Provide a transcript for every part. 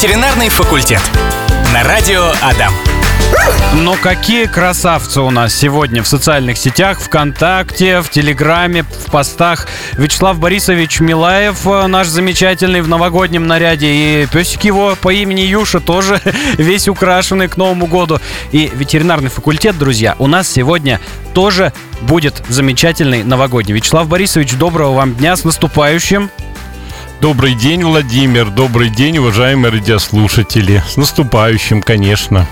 Ветеринарный факультет. На радио Адам. Но какие красавцы у нас сегодня в социальных сетях, ВКонтакте, в Телеграме, в постах. Вячеслав Борисович Милаев, э, наш замечательный в новогоднем наряде, и песик его по имени Юша тоже весь украшенный к Новому году. И ветеринарный факультет, друзья, у нас сегодня тоже будет замечательный новогодний. Вячеслав Борисович, доброго вам дня, с наступающим! Добрый день, Владимир. Добрый день, уважаемые радиослушатели. С наступающим, конечно.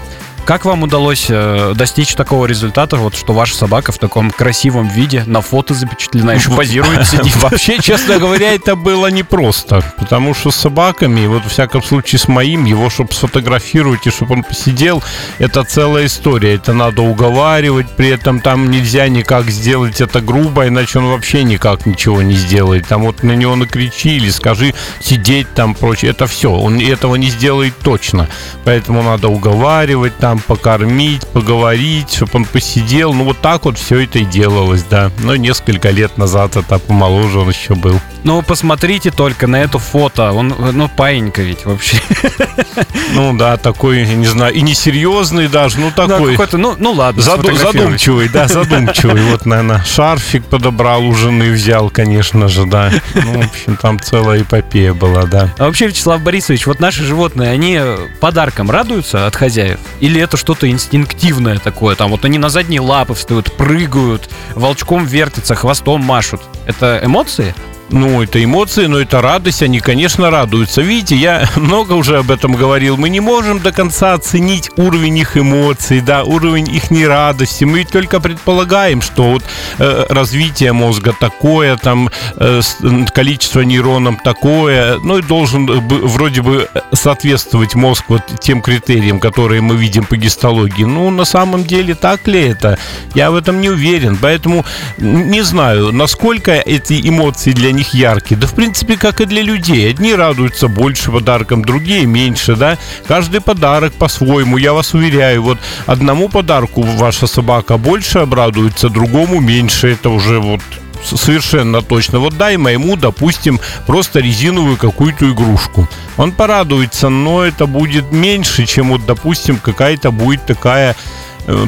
Как вам удалось э, достичь такого результата, вот что ваша собака в таком красивом виде на фото запечатлена, еще позирует, сидит? Вообще, честно говоря, это было непросто, потому что с собаками, вот в всяком случае с моим, его, чтобы сфотографировать и чтобы он посидел, это целая история. Это надо уговаривать, при этом там нельзя никак сделать это грубо, иначе он вообще никак ничего не сделает. Там вот на него накричили, скажи сидеть там, прочее. Это все, он этого не сделает точно. Поэтому надо уговаривать там, там покормить, поговорить, чтобы он посидел. Ну, вот так вот все это и делалось, да. Но несколько лет назад это помоложе он еще был. Ну, посмотрите только на это фото. Он, ну, паинька ведь вообще. Ну, да, такой, не знаю, и несерьезный даже, ну, такой. Ну, ну, ну ладно, заду- Задумчивый, да, задумчивый. Вот, наверное, шарфик подобрал у жены, взял, конечно же, да. Ну, в общем, там целая эпопея была, да. А вообще, Вячеслав Борисович, вот наши животные, они подарком радуются от хозяев? Или это что-то инстинктивное такое? Там вот они на задние лапы встают, прыгают, волчком вертятся, хвостом машут. Это эмоции? Ну, это эмоции, но это радость, они, конечно, радуются. Видите, я много уже об этом говорил. Мы не можем до конца оценить уровень их эмоций, да, уровень их нерадости. Мы ведь только предполагаем, что вот э, развитие мозга такое, там э, количество нейронов такое, ну и должен вроде бы соответствовать мозг вот тем критериям, которые мы видим по гистологии. Ну, на самом деле, так ли это? Я в этом не уверен. Поэтому не знаю, насколько эти эмоции для них яркие. Да, в принципе, как и для людей. Одни радуются больше подаркам, другие меньше, да. Каждый подарок по-своему. Я вас уверяю, вот одному подарку ваша собака больше обрадуется, другому меньше. Это уже вот совершенно точно. Вот дай моему, допустим, просто резиновую какую-то игрушку. Он порадуется, но это будет меньше, чем вот, допустим, какая-то будет такая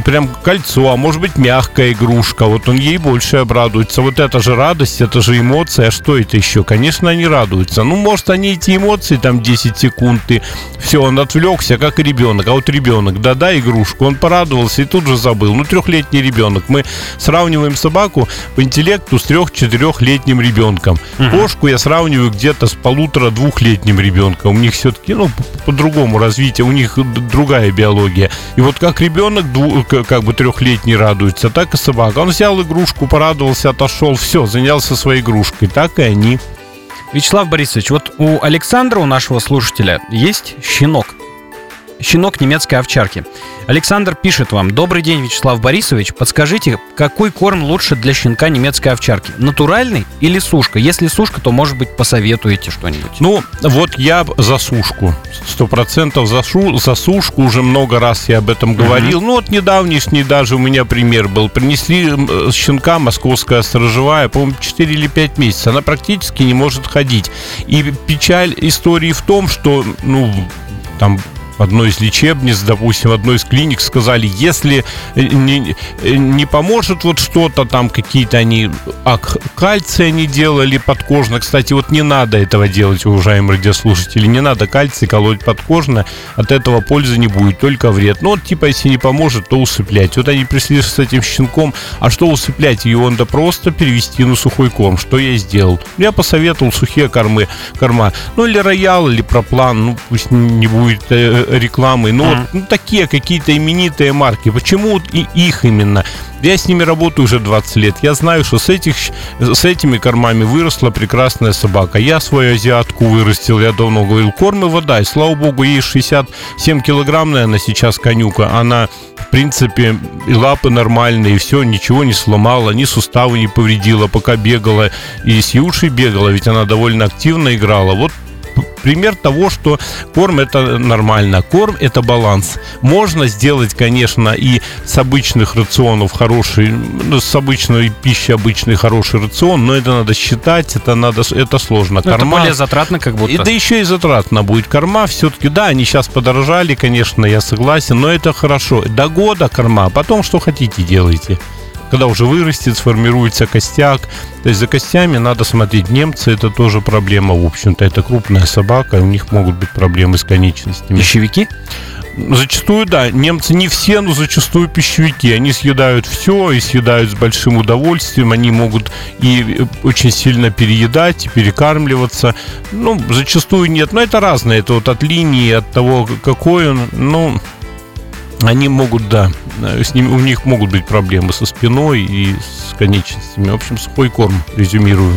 прям кольцо, а может быть мягкая игрушка. Вот он ей больше обрадуется. Вот это же радость, это же эмоция. А что это еще? Конечно, они радуются. Ну, может, они эти эмоции там 10 секунд, и все, он отвлекся, как ребенок. А вот ребенок, да-да, игрушку, он порадовался и тут же забыл. Ну, трехлетний ребенок. Мы сравниваем собаку по интеллекту с трех-четырехлетним ребенком. Угу. Кошку я сравниваю где-то с полутора-двухлетним ребенком. У них все-таки, ну, по-другому развитие, у них другая биология. И вот как ребенок двух как бы трехлетний радуется, так и собака. Он взял игрушку, порадовался, отошел, все, занялся своей игрушкой. Так и они. Вячеслав Борисович, вот у Александра, у нашего слушателя, есть щенок. Щенок немецкой овчарки. Александр пишет вам. Добрый день, Вячеслав Борисович. Подскажите, какой корм лучше для щенка немецкой овчарки? Натуральный или сушка? Если сушка, то, может быть, посоветуете что-нибудь. Ну, вот я за сушку. Сто процентов за, шу, за сушку. Уже много раз я об этом говорил. Uh-huh. Ну, вот недавнешний даже у меня пример был. Принесли щенка московская сторожевая, по-моему, 4 или 5 месяцев. Она практически не может ходить. И печаль истории в том, что, ну, там одной из лечебниц, допустим, одной из клиник сказали, если не, не поможет вот что-то, там какие-то они, а кальций они делали подкожно. Кстати, вот не надо этого делать, уважаемые радиослушатели, не надо кальций колоть подкожно, от этого пользы не будет, только вред. Ну вот типа, если не поможет, то усыплять. Вот они пришли с этим щенком, а что усыплять? Его надо просто перевести на сухой корм. Что я сделал? Я посоветовал сухие кормы, корма. Ну или роял, или проплан, ну пусть не будет э, рекламы, но mm-hmm. вот, ну, такие какие-то именитые марки. Почему и их именно? Я с ними работаю уже 20 лет. Я знаю, что с, этих, с этими кормами выросла прекрасная собака. Я свою азиатку вырастил, я давно говорил, корм и вода. И слава богу, ей 67 килограмм, наверное, сейчас конюка. Она, в принципе, и лапы нормальные, и все, ничего не сломала, ни суставы не повредила, пока бегала. И с Юшей бегала, ведь она довольно активно играла. Вот пример того, что корм это нормально, корм это баланс. Можно сделать, конечно, и с обычных рационов хороший, ну, с обычной пищи обычный хороший рацион, но это надо считать, это надо, это сложно. Ну, корма, это более затратно, как будто. И, да еще и затратно будет. Корма все-таки, да, они сейчас подорожали, конечно, я согласен, но это хорошо. До года корма, а потом что хотите делайте когда уже вырастет, сформируется костяк. То есть за костями надо смотреть. Немцы это тоже проблема, в общем-то. Это крупная собака, у них могут быть проблемы с конечностями. Пищевики? Зачастую, да. Немцы не все, но зачастую пищевики. Они съедают все и съедают с большим удовольствием. Они могут и очень сильно переедать, и перекармливаться. Ну, зачастую нет. Но это разное. Это вот от линии, от того, какой он. Ну, они могут, да, с ним, у них могут быть проблемы со спиной и с конечностями. В общем, сухой корм, резюмирую.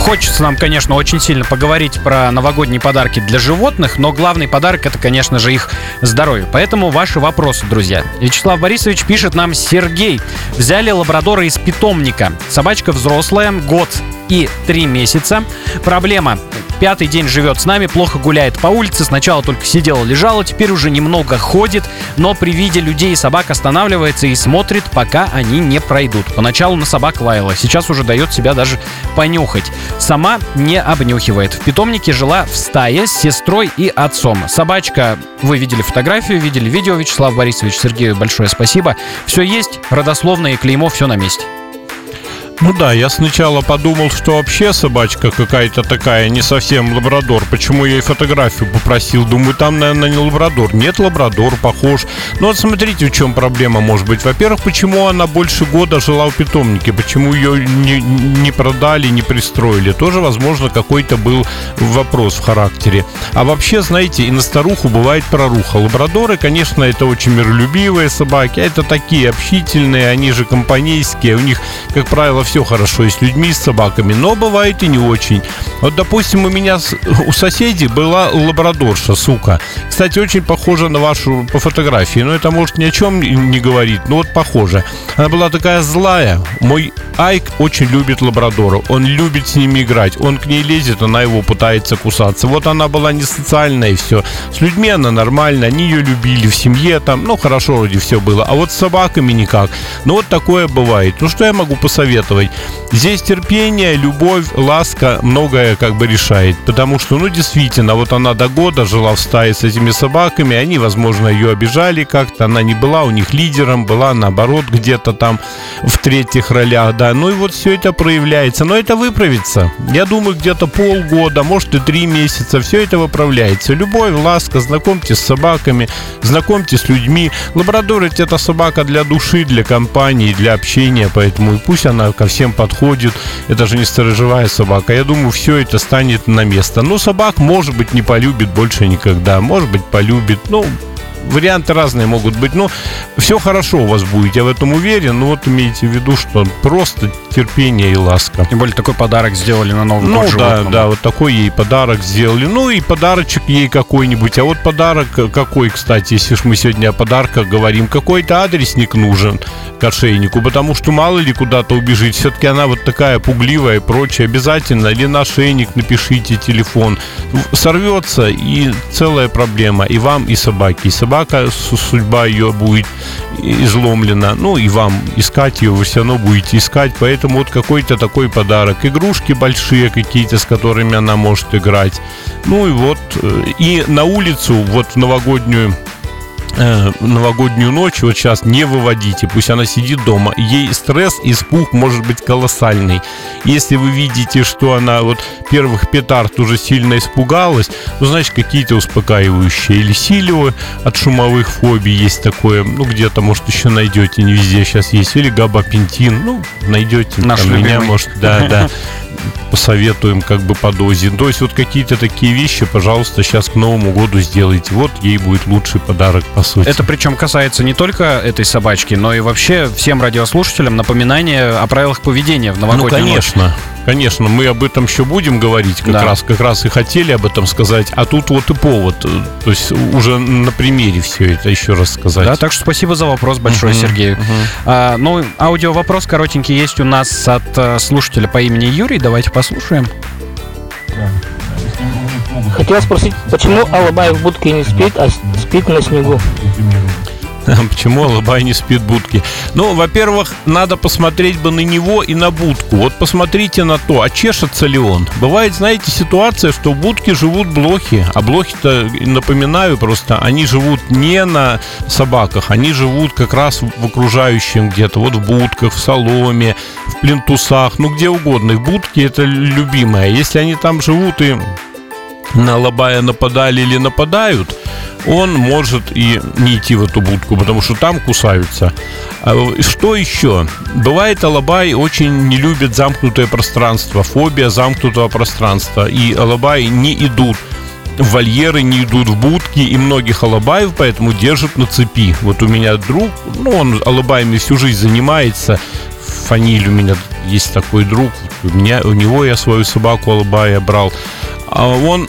Хочется нам, конечно, очень сильно поговорить про новогодние подарки для животных, но главный подарок это, конечно же, их здоровье. Поэтому ваши вопросы, друзья. Вячеслав Борисович пишет нам Сергей. Взяли лабрадора из питомника. Собачка взрослая, год и три месяца. Проблема пятый день живет с нами, плохо гуляет по улице. Сначала только сидела, лежала, теперь уже немного ходит, но при виде людей и собак останавливается и смотрит, пока они не пройдут. Поначалу на собак лаяла, сейчас уже дает себя даже понюхать. Сама не обнюхивает. В питомнике жила в стае с сестрой и отцом. Собачка, вы видели фотографию, видели видео, Вячеслав Борисович, Сергею большое спасибо. Все есть, родословное клеймо, все на месте. Ну да, я сначала подумал, что вообще собачка какая-то такая, не совсем лабрадор. Почему я ей фотографию попросил? Думаю, там, наверное, не лабрадор. Нет, лабрадор, похож. Ну вот смотрите, в чем проблема может быть. Во-первых, почему она больше года жила в питомнике? Почему ее не, не продали, не пристроили? Тоже, возможно, какой-то был вопрос в характере. А вообще, знаете, и на старуху бывает проруха. Лабрадоры, конечно, это очень миролюбивые собаки. Это такие общительные, они же компанейские. У них, как правило, все хорошо и с людьми, и с собаками, но бывает и не очень. Вот, допустим, у меня у соседей была лабрадорша, сука. Кстати, очень похожа на вашу по фотографии, но это, может, ни о чем не говорит, но вот похоже. Она была такая злая. Мой Айк очень любит лабрадора, он любит с ними играть, он к ней лезет, она его пытается кусаться. Вот она была не социальная и все. С людьми она нормальная, они ее любили в семье там, ну, хорошо вроде все было. А вот с собаками никак. Ну, вот такое бывает. Ну, что я могу посоветовать? Рассказывать. Здесь терпение, любовь, ласка многое как бы решает. Потому что, ну, действительно, вот она до года жила в стае с этими собаками, они, возможно, ее обижали как-то, она не была у них лидером, была, наоборот, где-то там в третьих ролях, да. Ну и вот все это проявляется. Но это выправится. Я думаю, где-то полгода, может и три месяца, все это выправляется. Любовь, ласка, знакомьтесь с собаками, знакомьтесь с людьми. Лабрадор это собака для души, для компании, для общения, поэтому и пусть она всем подходит. Это же не сторожевая собака. Я думаю, все это станет на место. Но собак, может быть, не полюбит больше никогда. Может быть, полюбит. Ну, варианты разные могут быть. Но все хорошо у вас будет, я в этом уверен. Но вот имейте в виду, что просто терпение и ласка. Тем более такой подарок сделали на Новый ну, год Ну да, да, вот такой ей подарок сделали. Ну и подарочек ей какой-нибудь. А вот подарок какой, кстати, если ж мы сегодня о подарках говорим, какой-то адресник нужен к ошейнику, потому что мало ли куда-то убежит. Все-таки она вот такая пугливая и прочее. Обязательно или на ошейник напишите телефон. Сорвется и целая проблема. И вам, и собаке. И собака, судьба ее будет изломлена. Ну и вам искать ее вы все равно будете искать. Поэтому вот какой-то такой подарок. Игрушки большие какие-то, с которыми она может играть. Ну и вот. Э, и на улицу, вот в новогоднюю э, новогоднюю ночь вот сейчас не выводите, пусть она сидит дома. Ей стресс, испуг может быть колоссальный. Если вы видите, что она вот первых петард уже сильно испугалась, ну, значит, какие-то успокаивающие. Или силио от шумовых фобий есть такое, ну, где-то, может, еще найдете, не везде сейчас есть. Или габапентин, ну, найдете. Наш там, меня, может, да, да посоветуем как бы по дозе. То есть вот какие-то такие вещи, пожалуйста, сейчас к Новому году сделайте. Вот ей будет лучший подарок, по сути. Это причем касается не только этой собачки, но и вообще всем радиослушателям напоминание о правилах поведения в новогоднюю Ну, конечно. Ночь. Конечно, мы об этом еще будем говорить, как да. раз, как раз и хотели об этом сказать, а тут вот и повод, то есть уже на примере все это еще раз сказать. Да, так что спасибо за вопрос большой, uh-huh, Сергею. Uh-huh. А, ну, аудио вопрос коротенький есть у нас от э, слушателя по имени Юрий, давайте послушаем. Хотел спросить, почему Алабай в будке не спит, а спит на снегу? Почему Алабай не спит в будке? Ну, во-первых, надо посмотреть бы на него и на будку. Вот посмотрите на то, а чешется ли он. Бывает, знаете, ситуация, что в будке живут блохи. А блохи-то, напоминаю просто, они живут не на собаках, они живут как раз в окружающем где-то. Вот в будках, в соломе, в плинтусах, ну где угодно. И будки это любимое. Если они там живут и на Алабая нападали или нападают, он может и не идти в эту будку, потому что там кусаются. А что еще? Бывает, алабай очень не любит замкнутое пространство, фобия замкнутого пространства, и алабай не идут в вольеры, не идут в будки, и многих алабаев поэтому держат на цепи. Вот у меня друг, ну, он алабаями всю жизнь занимается, фаниль у меня есть такой друг, у меня, у него я свою собаку алабая брал, а он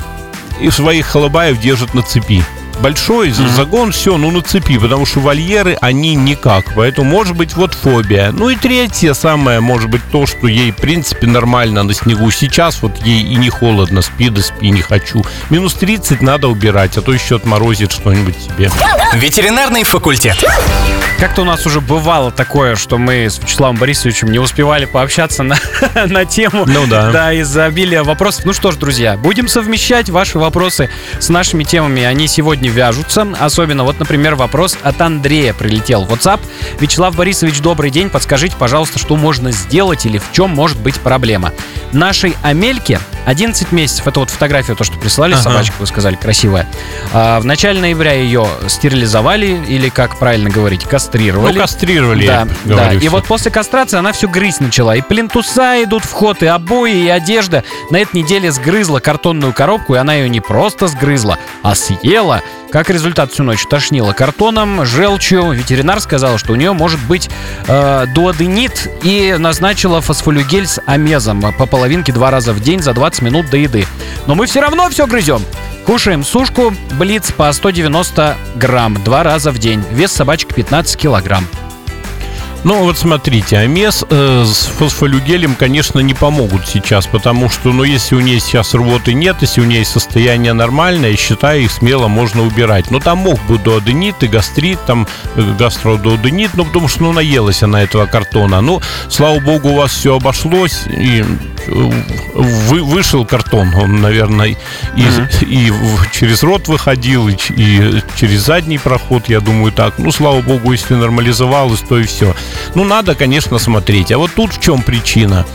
и своих халабаев держит на цепи большой mm-hmm. загон, все, ну на цепи, потому что вольеры, они никак. Поэтому, может быть, вот фобия. Ну и третье самое, может быть, то, что ей, в принципе, нормально на снегу. Сейчас вот ей и не холодно, спи да спи, не хочу. Минус 30 надо убирать, а то еще отморозит что-нибудь себе. Ветеринарный факультет. Как-то у нас уже бывало такое, что мы с Вячеславом Борисовичем не успевали пообщаться на, на тему ну, да. Да, из-за обилия вопросов. Ну что ж, друзья, будем совмещать ваши вопросы с нашими темами. Они сегодня вяжутся. Особенно, вот, например, вопрос от Андрея прилетел в WhatsApp. Вячеслав Борисович, добрый день. Подскажите, пожалуйста, что можно сделать или в чем может быть проблема? Нашей Амельке 11 месяцев. Это вот фотография, то, что прислали, ага. собачка, вы сказали, красивая. А, в начале ноября ее стерилизовали, или, как правильно говорить, кастрировали. Ну, кастрировали, да, да. И вот после кастрации она все грызть начала. И плинтуса идут в ход, и обои, и одежда. На этой неделе сгрызла картонную коробку, и она ее не просто сгрызла, а съела. Как результат, всю ночь тошнило картоном, желчью. Ветеринар сказал, что у нее может быть э, дуоденит и назначила фосфолюгель с амезом по половинке два раза в день за 20 минут до еды. Но мы все равно все грызем. Кушаем сушку, блиц по 190 грамм два раза в день. Вес собачки 15 килограмм. Ну, вот смотрите, амес э, с фосфолюгелем, конечно, не помогут сейчас, потому что, ну, если у нее сейчас рвоты нет, если у нее состояние нормальное, считаю, их смело можно убирать. Но там мог быть дуоденит и гастрит, там э, гастродуоденит, ну, потому что, ну, наелась она этого картона. Ну, слава богу, у вас все обошлось, и э, вы, вышел картон, он, наверное, и, mm-hmm. и, и через рот выходил, и, и через задний проход, я думаю, так. Ну, слава богу, если нормализовалось, то и все. Ну, надо, конечно, смотреть. А вот тут в чем причина?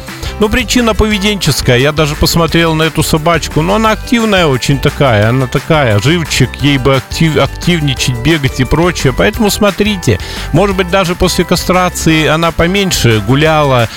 Ну, причина поведенческая. Я даже посмотрел на эту собачку. Но она активная очень такая. Она такая, живчик. Ей бы актив, активничать, бегать и прочее. Поэтому смотрите. Может быть, даже после кастрации она поменьше гуляла,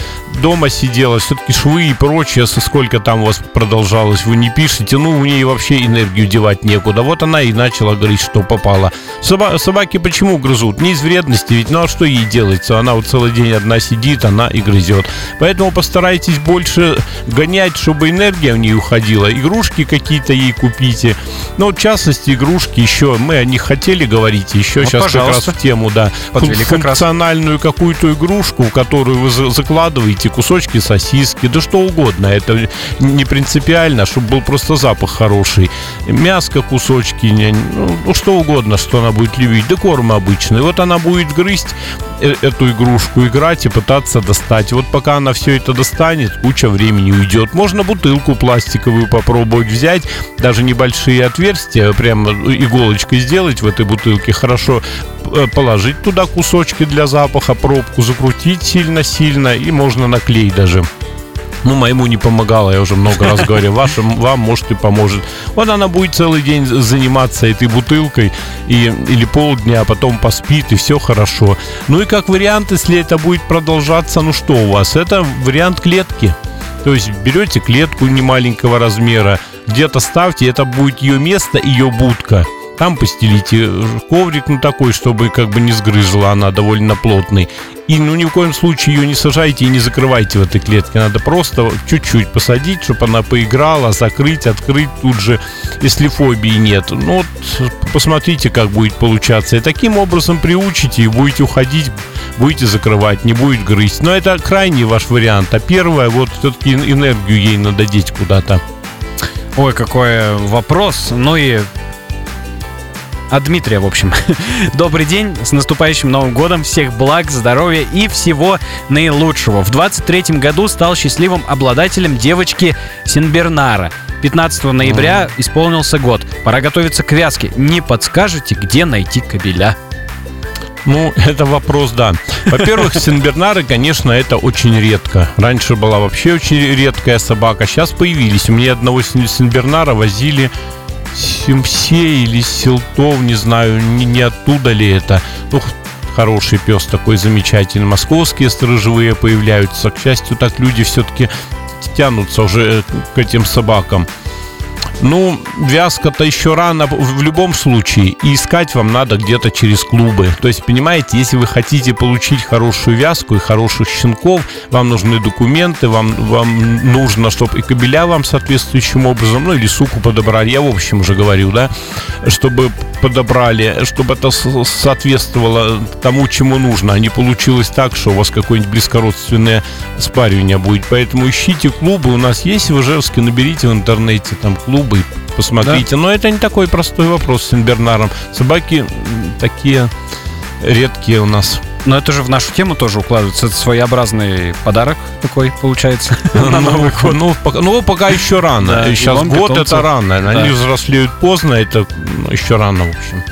дома сидела, все-таки швы и прочее, со сколько там у вас продолжалось, вы не пишете, ну, у ней вообще энергию девать некуда. Вот она и начала говорить, что попала. Соба- собаки почему грызут? Не из вредности, ведь ну а что ей делается? Она вот целый день одна сидит, она и грызет. Поэтому постарайтесь больше гонять, чтобы энергия в ней уходила. Игрушки какие-то ей купите. Ну, в частности, игрушки еще, мы о них хотели говорить, еще вот, сейчас пожалуйста. как раз в тему, да. Подвели Функциональную какую-то игрушку, в которую вы закладываете кусочки сосиски, да что угодно. Это не принципиально, чтобы был просто запах хороший. Мяско, кусочки, ну, что угодно, что она будет любить. Да корм обычный. Вот она будет грызть эту игрушку, играть и пытаться достать. Вот пока она все это достанет, куча времени уйдет. Можно бутылку пластиковую попробовать взять, даже небольшие отверстия, прямо иголочкой сделать в этой бутылке, хорошо э, положить туда кусочки для запаха, пробку закрутить сильно-сильно, и можно на клей даже. Ну, моему не помогало, я уже много раз говорил. Вашим, вам, может, и поможет. Вот она будет целый день заниматься этой бутылкой и, или полдня, а потом поспит, и все хорошо. Ну и как вариант, если это будет продолжаться, ну что у вас? Это вариант клетки. То есть берете клетку немаленького размера, где-то ставьте, это будет ее место, ее будка. Там постелите коврик, ну такой, чтобы как бы не сгрызла, она довольно плотный. И ну ни в коем случае ее не сажайте и не закрывайте в этой клетке. Надо просто чуть-чуть посадить, чтобы она поиграла, закрыть, открыть тут же, если фобии нет. Ну вот посмотрите, как будет получаться. И таким образом приучите и будете уходить, будете закрывать, не будет грызть. Но это крайний ваш вариант. А первое, вот все-таки энергию ей надо деть куда-то. Ой, какой вопрос. Ну и от Дмитрия, в общем. Добрый день, с наступающим Новым годом, всех благ, здоровья и всего наилучшего. В 23 году стал счастливым обладателем девочки Синбернара. 15 ноября исполнился год. Пора готовиться к вязке. Не подскажете, где найти кабеля? Ну, это вопрос, да. Во-первых, синбернары, конечно, это очень редко. Раньше была вообще очень редкая собака. Сейчас появились. У меня одного синбернара возили Симсе или Силтов, не знаю, не, не оттуда ли это. Ну, хороший пес такой замечательный. Московские сторожевые появляются. К счастью, так люди все-таки тянутся уже к этим собакам. Ну, вязка-то еще рано в любом случае. И искать вам надо где-то через клубы. То есть, понимаете, если вы хотите получить хорошую вязку и хороших щенков, вам нужны документы, вам, вам нужно, чтобы и кабеля вам соответствующим образом, ну или суку подобрали. Я в общем уже говорю, да, чтобы подобрали, чтобы это соответствовало тому, чему нужно, а не получилось так, что у вас какое-нибудь близкородственное спаривание будет. Поэтому ищите клубы. У нас есть в Ижевске, наберите в интернете там клубы, и посмотрите. Но это не такой простой вопрос с Сенбернаром. Собаки такие редкие у нас. Но это же в нашу тему тоже укладывается. Это своеобразный подарок такой, получается, на Новый год. Ну, пока, ну, пока еще рано. Да, Сейчас год питомцев. это рано. Они Да. взрослеют поздно, это ну, еще рано, в общем.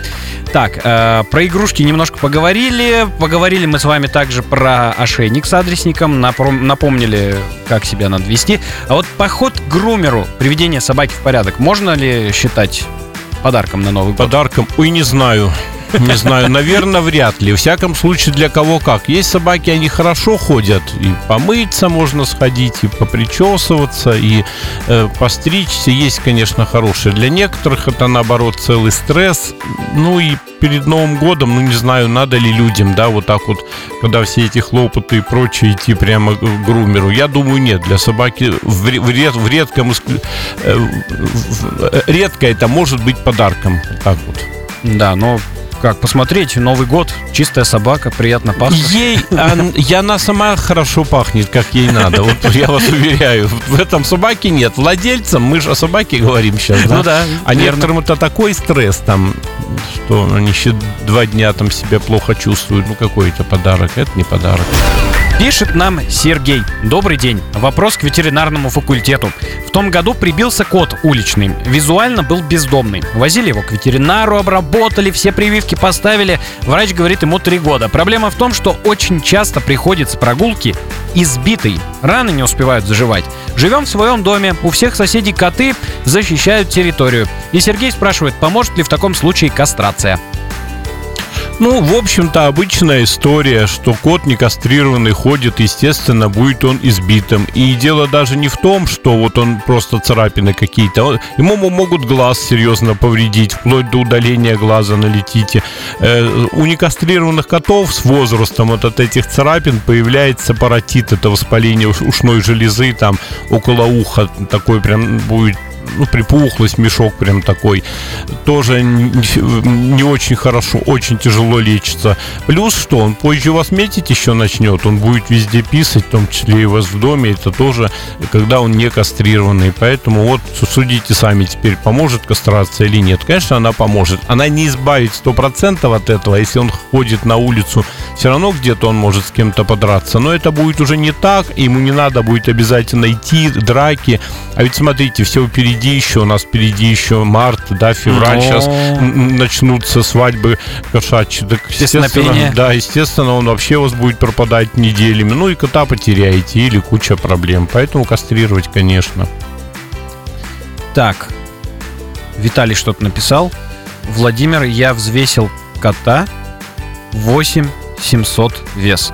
Так, э, про игрушки немножко поговорили. Поговорили мы с вами также про ошейник с адресником. Напом- напомнили, как себя надо вести. А вот поход к грумеру, приведение собаки в порядок, можно ли считать подарком на Новый год? Подарком, ой, не знаю. Не знаю, наверное, вряд ли. В всяком случае, для кого как. Есть собаки, они хорошо ходят. И помыться можно сходить, и попричесываться, и э, постричься. Есть, конечно, хорошие. Для некоторых это, наоборот, целый стресс. Ну и перед Новым годом, ну не знаю, надо ли людям, да, вот так вот, когда все эти хлопоты и прочее, идти прямо к грумеру. Я думаю, нет. Для собаки в, ре- в ред- в редком... э, в- Редко это может быть подарком. Так вот. Да, но как посмотреть, Новый год, чистая собака, приятно пахнет. Ей, ан- и она сама хорошо пахнет, как ей надо. Вот я вас уверяю. В этом собаке нет. Владельцам, мы же о собаке говорим сейчас, да? Ну да, А верно. некоторым это такой стресс там, что они еще два дня там себя плохо чувствуют. Ну какой это подарок? Это не подарок. Пишет нам Сергей. Добрый день. Вопрос к ветеринарному факультету. В том году прибился кот уличный. Визуально был бездомный. Возили его к ветеринару, обработали, все прививки поставили. Врач говорит ему три года. Проблема в том, что очень часто приходит с прогулки избитый. Раны не успевают заживать. Живем в своем доме. У всех соседей коты защищают территорию. И Сергей спрашивает, поможет ли в таком случае кастрация. Ну, в общем-то, обычная история, что кот не кастрированный ходит, естественно, будет он избитым. И дело даже не в том, что вот он просто царапины какие-то. Ему мо- могут глаз серьезно повредить, вплоть до удаления глаза на летите. Э, у некастрированных котов с возрастом вот от этих царапин появляется паротит, это воспаление уш- ушной железы, там около уха такой прям будет ну, припухлость, мешок прям такой, тоже не, очень хорошо, очень тяжело лечится. Плюс что, он позже вас метить еще начнет, он будет везде писать, в том числе и у вас в доме, это тоже, когда он не кастрированный. Поэтому вот судите сами теперь, поможет кастрация или нет. Конечно, она поможет. Она не избавит 100% от этого, если он ходит на улицу, все равно где-то он может с кем-то подраться. Но это будет уже не так, ему не надо будет обязательно идти, драки. А ведь смотрите, все впереди еще, у нас впереди еще март, да, февраль, Но- сейчас м, начнутся свадьбы кошачьи. Так, естественно, да, естественно, он вообще у вас будет пропадать неделями. Ну и кота потеряете или куча проблем. Поэтому кастрировать, конечно. Так, Виталий что-то написал. Владимир, я взвесил кота 8 700 вес.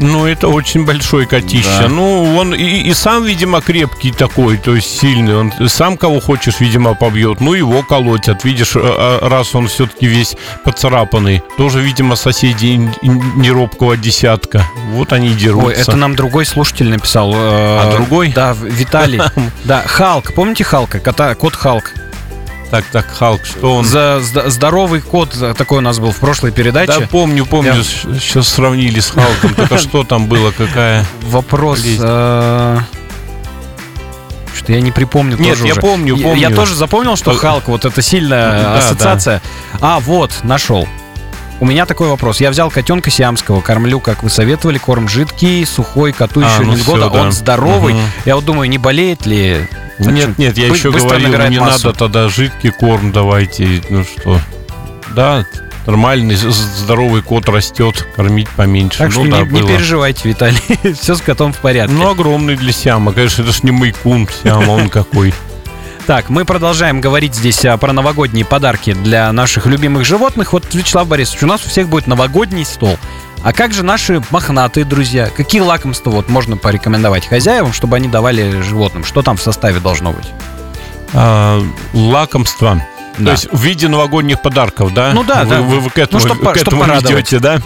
Ну, это очень большой котище. Да. Ну, он и, и сам, видимо, крепкий такой, то есть сильный. Он сам кого хочешь, видимо, побьет. Ну, его колотят. Видишь, а- а раз он все-таки весь поцарапанный. Тоже, видимо, соседи неробкого десятка. Вот они и дерутся. Ой, это нам другой слушатель написал. А А другой? Да, Виталий. Да, Халк. Помните Халка? Кота, кот Халк. Так, так, Халк, что он... За, здоровый кот э, такой у нас был в прошлой Да, передаче. помню, помню, Я- сейчас сравнили с Халком. Только что там было, какая... Вопрос. Э, Что я не припомню Нет, тоже я уже. помню, помню. Я тоже запомнил, что Э, Халк, вот это сильная Да, ассоциация. А, вот, нашел. У меня такой вопрос. Я взял котенка сиамского, кормлю, как вы советовали, корм жидкий, сухой, коту А, еще ну года, да. он здоровый. Мгм. Я вот думаю, не болеет ли? Нет, нет, я Бы- еще говорил, не массу. надо тогда жидкий корм давайте. Ну что, да, нормальный, здоровый кот растет, кормить поменьше. Так что ну, да, не, не переживайте, Виталий. Все с котом в порядке. Ну, огромный для Сиама. Конечно, это ж не майкун Сиама, он какой. Так, мы продолжаем говорить здесь а, про новогодние подарки для наших любимых животных. Вот, Вячеслав Борисович, у нас у всех будет новогодний стол. А как же наши мохнатые друзья? Какие лакомства вот можно порекомендовать хозяевам, чтобы они давали животным? Что там в составе должно быть? А, лакомство. Да. То есть в виде новогодних подарков, да? Ну да, вы, да. Вы, вы к этому, Ну, чтоб к этому ведете, да?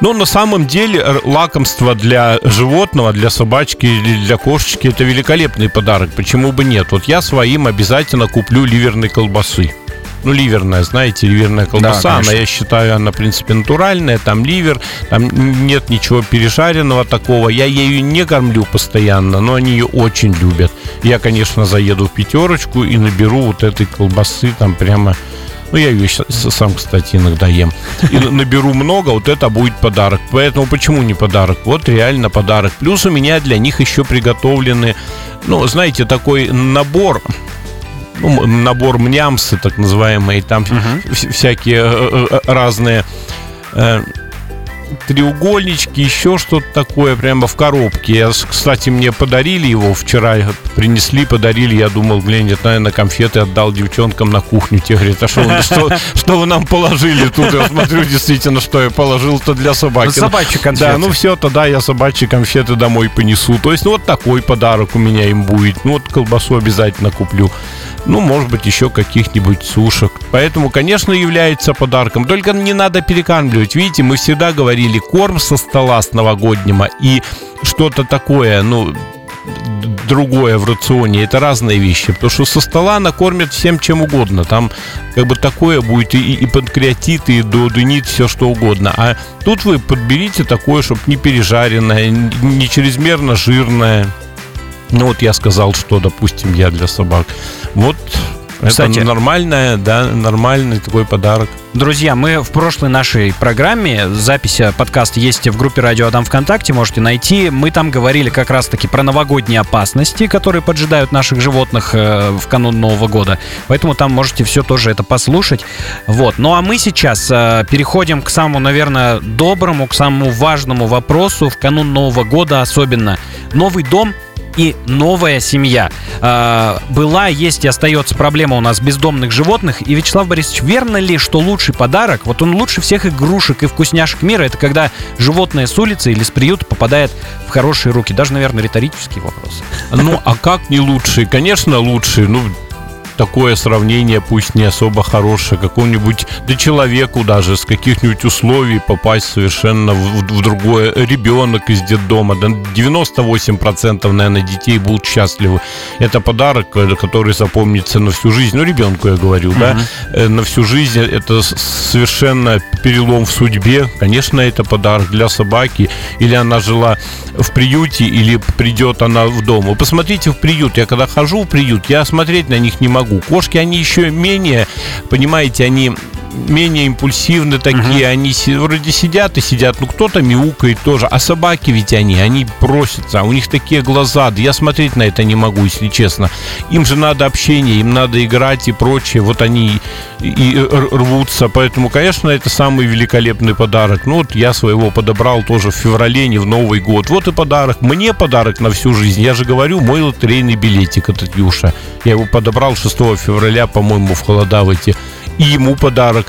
Ну, на самом деле, лакомство для животного, для собачки или для кошечки это великолепный подарок. Почему бы нет? Вот я своим обязательно куплю ливерной колбасы. Ну, ливерная, знаете, ливерная колбаса, она, конечно. я считаю, она, в принципе, натуральная, там ливер, там нет ничего пережаренного такого. Я ею не кормлю постоянно, но они ее очень любят. Я, конечно, заеду в пятерочку и наберу вот этой колбасы там прямо ну, я ее сам, кстати, иногда ем. И наберу много, вот это будет подарок. Поэтому почему не подарок? Вот реально подарок. Плюс у меня для них еще приготовлены, ну, знаете, такой набор, ну, набор мнямсы, так называемые, там вс- всякие э, э, разные. Э, треугольнички, еще что-то такое, прямо в коробке. Я, кстати, мне подарили его вчера, принесли, подарили. Я думал, блин, это, наверное, конфеты отдал девчонкам на кухню. Те говорят, а что, вы- что, что вы нам положили тут? Я смотрю, действительно, что я положил-то для собаки. Ну, собачьи конфеты. Да, ну все, тогда я собачьи конфеты домой понесу. То есть, ну вот такой подарок у меня им будет. Ну вот колбасу обязательно куплю. Ну, может быть, еще каких-нибудь сушек. Поэтому, конечно, является подарком. Только не надо перекармливать. Видите, мы всегда говорили, корм со стола с новогоднего и что-то такое, ну, другое в рационе. Это разные вещи. Потому что со стола накормят всем чем угодно. Там как бы такое будет и, и панкреатит, и дуоденит, все что угодно. А тут вы подберите такое, чтобы не пережаренное, не чрезмерно жирное. Ну вот я сказал, что, допустим, я для собак. Вот Кстати- это нормальное, да, нормальный такой подарок. Друзья, мы в прошлой нашей программе, запись подкаста есть в группе Радио Адам ВКонтакте, можете найти. Мы там говорили как раз-таки про новогодние опасности, которые поджидают наших животных э, в канун Нового года. Поэтому там можете все тоже это послушать. Вот. Ну а мы сейчас э, переходим к самому, наверное, доброму, к самому важному вопросу в канун Нового года особенно. Новый дом и новая семья. А, была, есть и остается проблема у нас бездомных животных. И, Вячеслав Борисович, верно ли, что лучший подарок, вот он лучше всех игрушек и вкусняшек мира, это когда животное с улицы или с приюта попадает в хорошие руки? Даже, наверное, риторический вопрос. Ну, а как не лучший? Конечно, лучший. Ну, такое сравнение, пусть не особо хорошее, какому-нибудь, да человеку даже, с каких-нибудь условий попасть совершенно в, в другое. Ребенок из детдома, да 98% наверное, детей будут счастливы. Это подарок, э, который запомнится на всю жизнь. Ну, ребенку я говорю, да, э, на всю жизнь. Это совершенно перелом в судьбе. Конечно, это подарок для собаки. Или она жила в приюте, или придет она в дом. Вы посмотрите в приют. Я когда хожу в приют, я смотреть на них не могу. Кошки, они еще менее, понимаете, они менее импульсивны такие, они си- вроде сидят и сидят, ну кто-то мяукает тоже, а собаки ведь они, они просятся, а у них такие глаза, да я смотреть на это не могу, если честно. Им же надо общение, им надо играть и прочее, вот они и, рвутся, поэтому, конечно, это самый великолепный подарок. Ну вот я своего подобрал тоже в феврале, не в Новый год. Вот и подарок. Мне подарок на всю жизнь. Я же говорю, мой лотерейный билетик от Юша. Я его подобрал 6 февраля, по-моему, в холода в эти. И ему подарок.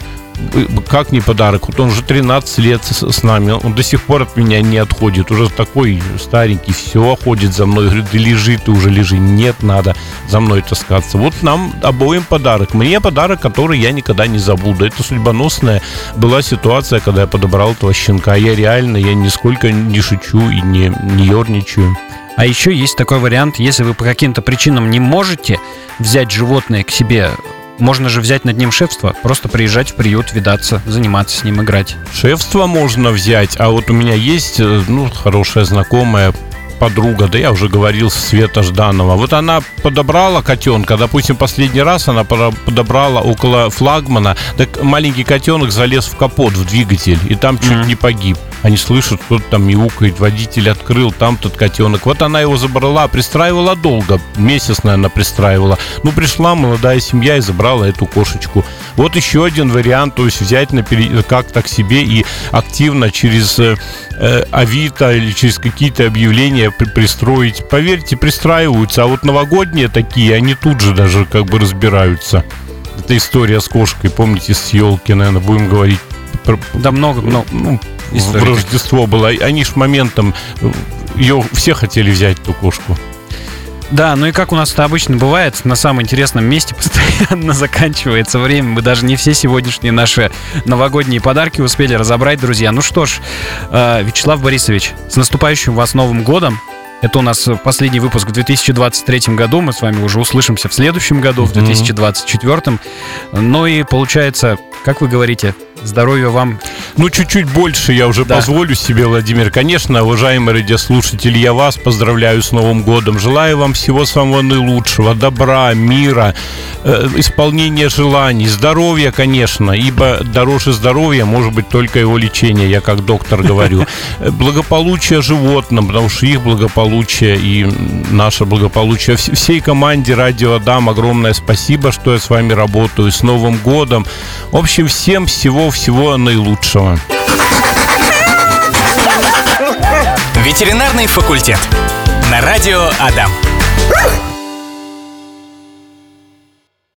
Э, Как не подарок? Вот он уже 13 лет с, нами. Он до сих пор от меня не отходит. Уже такой старенький, все ходит за мной. Говорит, да лежи ты уже, лежи. Нет, надо за мной таскаться. Вот нам обоим подарок. Мне подарок, который я никогда не забуду. Это судьбоносная была ситуация, когда я подобрал этого щенка. Я реально, я нисколько не шучу и не, не ерничаю. А еще есть такой вариант, если вы по каким-то причинам не можете взять животное к себе, можно же взять над ним шефство, просто приезжать в приют, видаться, заниматься с ним, играть. Шефство можно взять, а вот у меня есть, э, ну, хорошая знакомая, подруга, да я уже говорил, Света Жданова. Вот она подобрала котенка, допустим, последний раз она подобрала около флагмана, так маленький котенок залез в капот, в двигатель, и там чуть mm-hmm. не погиб. Они слышат, кто-то там мяукает, водитель открыл, там тот котенок. Вот она его забрала, пристраивала долго, месяц, наверное, пристраивала. Ну, пришла молодая семья и забрала эту кошечку. Вот еще один вариант, то есть взять на пере... как-то к себе и активно через э, э Авито или через какие-то объявления при пристроить. Поверьте, пристраиваются. А вот новогодние такие, они тут же даже как бы разбираются. Это история с кошкой, помните, с елки, наверное, будем говорить. Да много, много. Ну, в Рождество было. Они ж моментом ее все хотели взять эту кошку. Да, ну и как у нас это обычно бывает, на самом интересном месте постоянно заканчивается время. Мы даже не все сегодняшние наши новогодние подарки успели разобрать, друзья. Ну что ж, э, Вячеслав Борисович, с наступающим вас Новым годом. Это у нас последний выпуск в 2023 году. Мы с вами уже услышимся в следующем году, в 2024. Ну и получается, как вы говорите, здоровья вам ну, чуть-чуть больше я уже да. позволю себе, Владимир. Конечно, уважаемые радиослушатели, я вас поздравляю с Новым годом. Желаю вам всего самого наилучшего, добра, мира, э, исполнения желаний, здоровья, конечно, ибо дороже здоровья может быть только его лечение, я как доктор говорю. Благополучие животным, потому что их благополучие и наше благополучие. Всей команде Радио Адам огромное спасибо, что я с вами работаю. С Новым годом. В общем, всем всего-всего наилучшего хорошего. Ветеринарный факультет. На радио Адам.